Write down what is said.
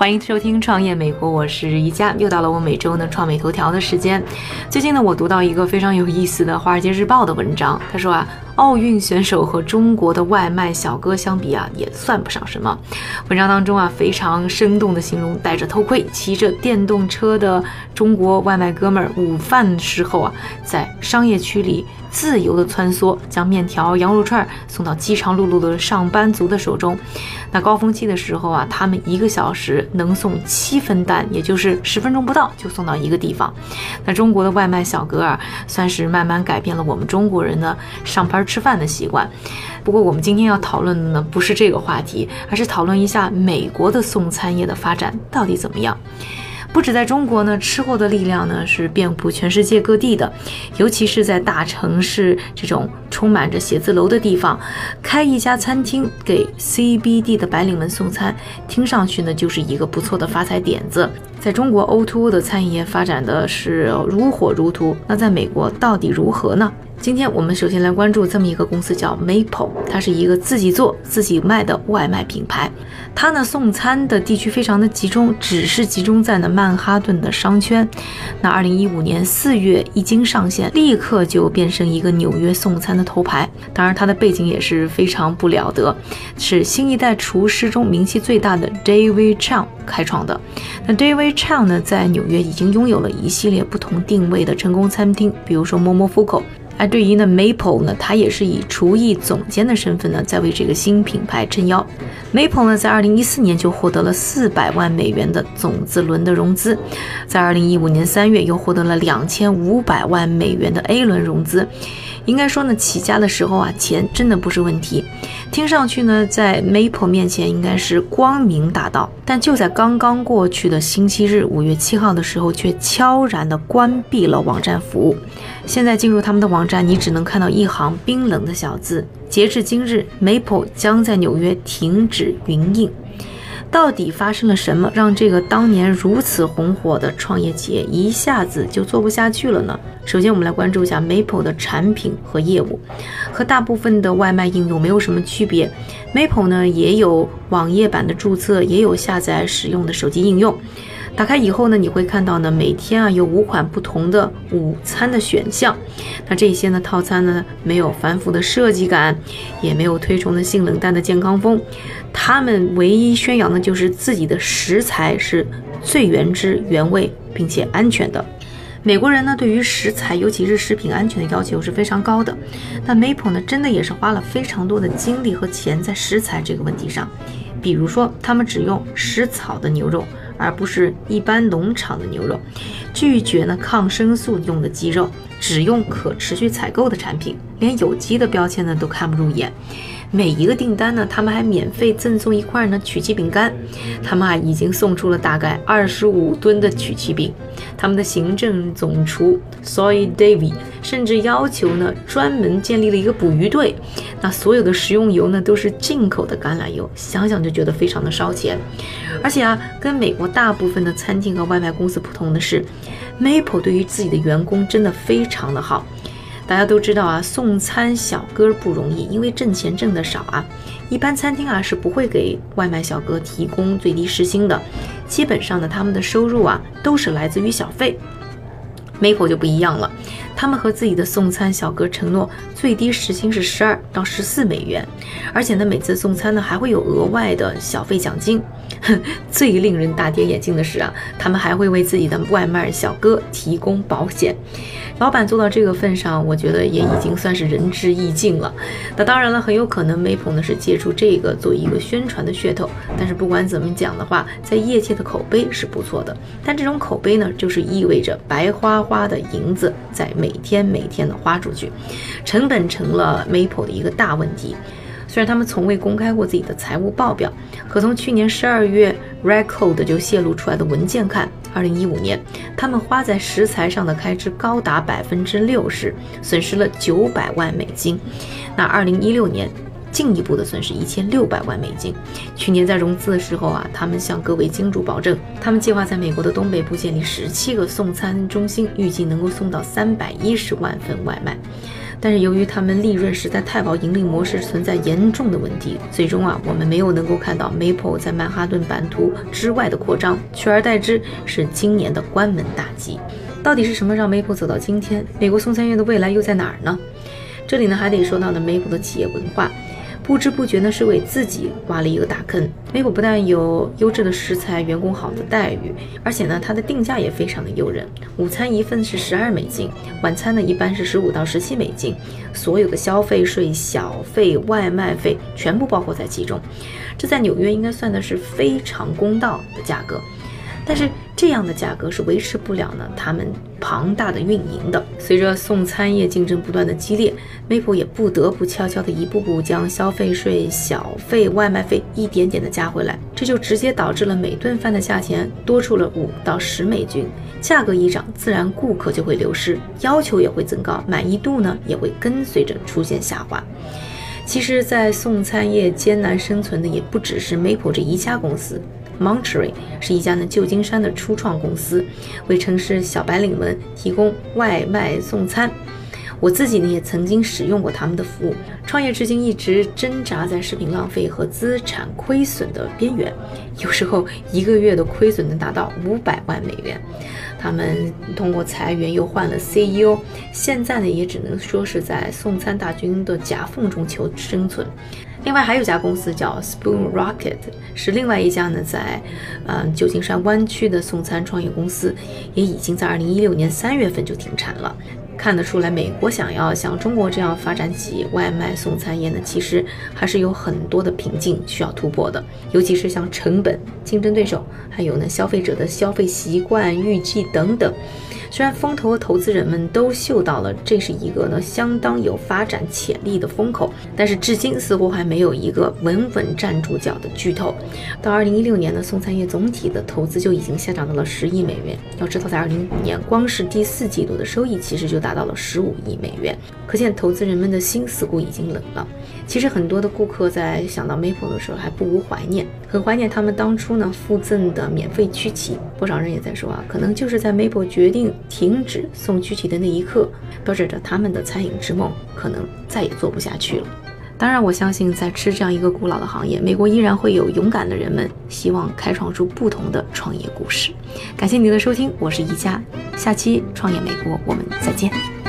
欢迎收听《创业美国》，我是宜佳，又到了我每周呢创美头条的时间。最近呢，我读到一个非常有意思的《华尔街日报》的文章，他说啊，奥运选手和中国的外卖小哥相比啊，也算不上什么。文章当中啊，非常生动的形容戴着头盔、骑着电动车的中国外卖哥们儿，午饭时候啊，在商业区里自由的穿梭，将面条、羊肉串送到饥肠辘辘的上班族的手中。那高峰期的时候啊，他们一个小时能送七分单，也就是十分钟不到就送到一个地方。那中国的外卖小哥啊，算是慢慢改变了我们中国人的上班吃饭的习惯。不过我们今天要讨论的呢，不是这个话题，而是讨论一下美国的送餐业的发展到底怎么样。不止在中国呢，吃货的力量呢是遍布全世界各地的，尤其是在大城市这种充满着写字楼的地方，开一家餐厅给 CBD 的白领们送餐，听上去呢就是一个不错的发财点子。在中国，O2O 的餐饮业发展的是如火如荼，那在美国到底如何呢？今天我们首先来关注这么一个公司，叫 Maple，它是一个自己做自己卖的外卖品牌。它呢送餐的地区非常的集中，只是集中在呢曼哈顿的商圈。那二零一五年四月一经上线，立刻就变成一个纽约送餐的头牌。当然，它的背景也是非常不了得，是新一代厨师中名气最大的 David Chang 开创的。那 David Chang 呢，在纽约已经拥有了一系列不同定位的成功餐厅，比如说 Momofuku。而对于呢，Maple 呢，他也是以厨艺总监的身份呢，在为这个新品牌撑腰。Maple 呢，在二零一四年就获得了四百万美元的种子轮的融资，在二零一五年三月又获得了两千五百万美元的 A 轮融资。应该说呢，起家的时候啊，钱真的不是问题。听上去呢，在 Maple 面前应该是光明大道，但就在刚刚过去的星期日，五月七号的时候，却悄然的关闭了网站服务。现在进入他们的网站，你只能看到一行冰冷的小字：截至今日，Maple 将在纽约停止营运。到底发生了什么，让这个当年如此红火的创业企业一下子就做不下去了呢？首先，我们来关注一下 Maple 的产品和业务，和大部分的外卖应用没有什么区别。Maple 呢也有网页版的注册，也有下载使用的手机应用。打开以后呢，你会看到呢，每天啊有五款不同的午餐的选项。那这些呢套餐呢没有繁复的设计感，也没有推崇的性冷淡的健康风。他们唯一宣扬的就是自己的食材是最原汁原味并且安全的。美国人呢对于食材，尤其是食品安全的要求是非常高的。那 Maple 呢真的也是花了非常多的精力和钱在食材这个问题上。比如说，他们只用食草的牛肉。而不是一般农场的牛肉，拒绝呢抗生素用的鸡肉，只用可持续采购的产品，连有机的标签呢都看不入眼。每一个订单呢，他们还免费赠送一块呢曲奇饼干。他们啊已经送出了大概二十五吨的曲奇饼。他们的行政总厨 Soy David 甚至要求呢专门建立了一个捕鱼队。那所有的食用油呢都是进口的橄榄油，想想就觉得非常的烧钱。而且啊，跟美国大部分的餐厅和外卖公司不同的是，Maple 对于自己的员工真的非常的好。大家都知道啊，送餐小哥不容易，因为挣钱挣得少啊。一般餐厅啊是不会给外卖小哥提供最低时薪的，基本上呢，他们的收入啊都是来自于小费。Maple 就不一样了，他们和自己的送餐小哥承诺最低时薪是十二到十四美元，而且呢，每次送餐呢还会有额外的小费奖金。最令人大跌眼镜的是啊，他们还会为自己的外卖小哥提供保险。老板做到这个份上，我觉得也已经算是仁至义尽了。那当然了，很有可能 Maple 呢是借助这个做一个宣传的噱头。但是不管怎么讲的话，在业界的口碑是不错的。但这种口碑呢，就是意味着白花花的银子在每天每天的花出去，成本成了 Maple 的一个大问题。虽然他们从未公开过自己的财务报表，可从去年十二月 Record 就泄露出来的文件看，二零一五年他们花在食材上的开支高达百分之六十，损失了九百万美金。那二零一六年进一步的损失一千六百万美金。去年在融资的时候啊，他们向各位金主保证，他们计划在美国的东北部建立十七个送餐中心，预计能够送到三百一十万份外卖。但是由于他们利润实在太薄，盈利模式存在严重的问题，最终啊，我们没有能够看到 Maple 在曼哈顿版图之外的扩张，取而代之是今年的关门大吉。到底是什么让 Maple 走到今天？美国送餐业的未来又在哪儿呢？这里呢，还得说到呢 Maple 的企业文化。不知不觉呢，是为自己挖了一个大坑。美股不但有优质的食材、员工好的待遇，而且呢，它的定价也非常的诱人。午餐一份是十二美金，晚餐呢一般是十五到十七美金，所有的消费税、小费、外卖费全部包括在其中。这在纽约应该算的是非常公道的价格。但是这样的价格是维持不了呢，他们庞大的运营的。随着送餐业竞争不断的激烈，Maple 也不得不悄悄的一步步将消费税、小费、外卖费一点点的加回来，这就直接导致了每顿饭的价钱多出了五到十美金。价格一涨，自然顾客就会流失，要求也会增高，满意度呢也会跟随着出现下滑。其实，在送餐业艰难生存的也不只是 Maple 这一家公司。Montry 是一家呢旧金山的初创公司，为城市小白领们提供外卖送餐。我自己呢也曾经使用过他们的服务。创业至今一直挣扎在食品浪费和资产亏损的边缘，有时候一个月的亏损能达到五百万美元。他们通过裁员又换了 CEO，现在呢也只能说是在送餐大军的夹缝中求生存。另外还有一家公司叫 Spoon Rocket，是另外一家呢在，呃旧金山湾区的送餐创业公司，也已经在二零一六年三月份就停产了。看得出来，美国想要像中国这样发展起外卖送餐业呢，其实还是有很多的瓶颈需要突破的，尤其是像成本、竞争对手，还有呢消费者的消费习惯、预计等等。虽然风投和投资人们都嗅到了这是一个呢相当有发展潜力的风口，但是至今似乎还没有一个稳稳站住脚的巨头。到二零一六年呢，送餐业总体的投资就已经下降到了十亿美元。要知道，在二零一五年，光是第四季度的收益其实就达到了十五亿美元，可见投资人们的心似乎已经冷了。其实很多的顾客在想到 Maple 的时候，还不无怀念，很怀念他们当初呢附赠的免费曲奇。不少人也在说啊，可能就是在 Maple 决定停止送曲奇的那一刻，标志着他们的餐饮之梦可能再也做不下去了。当然，我相信在吃这样一个古老的行业，美国依然会有勇敢的人们，希望开创出不同的创业故事。感谢您的收听，我是宜家，下期创业美国我们再见。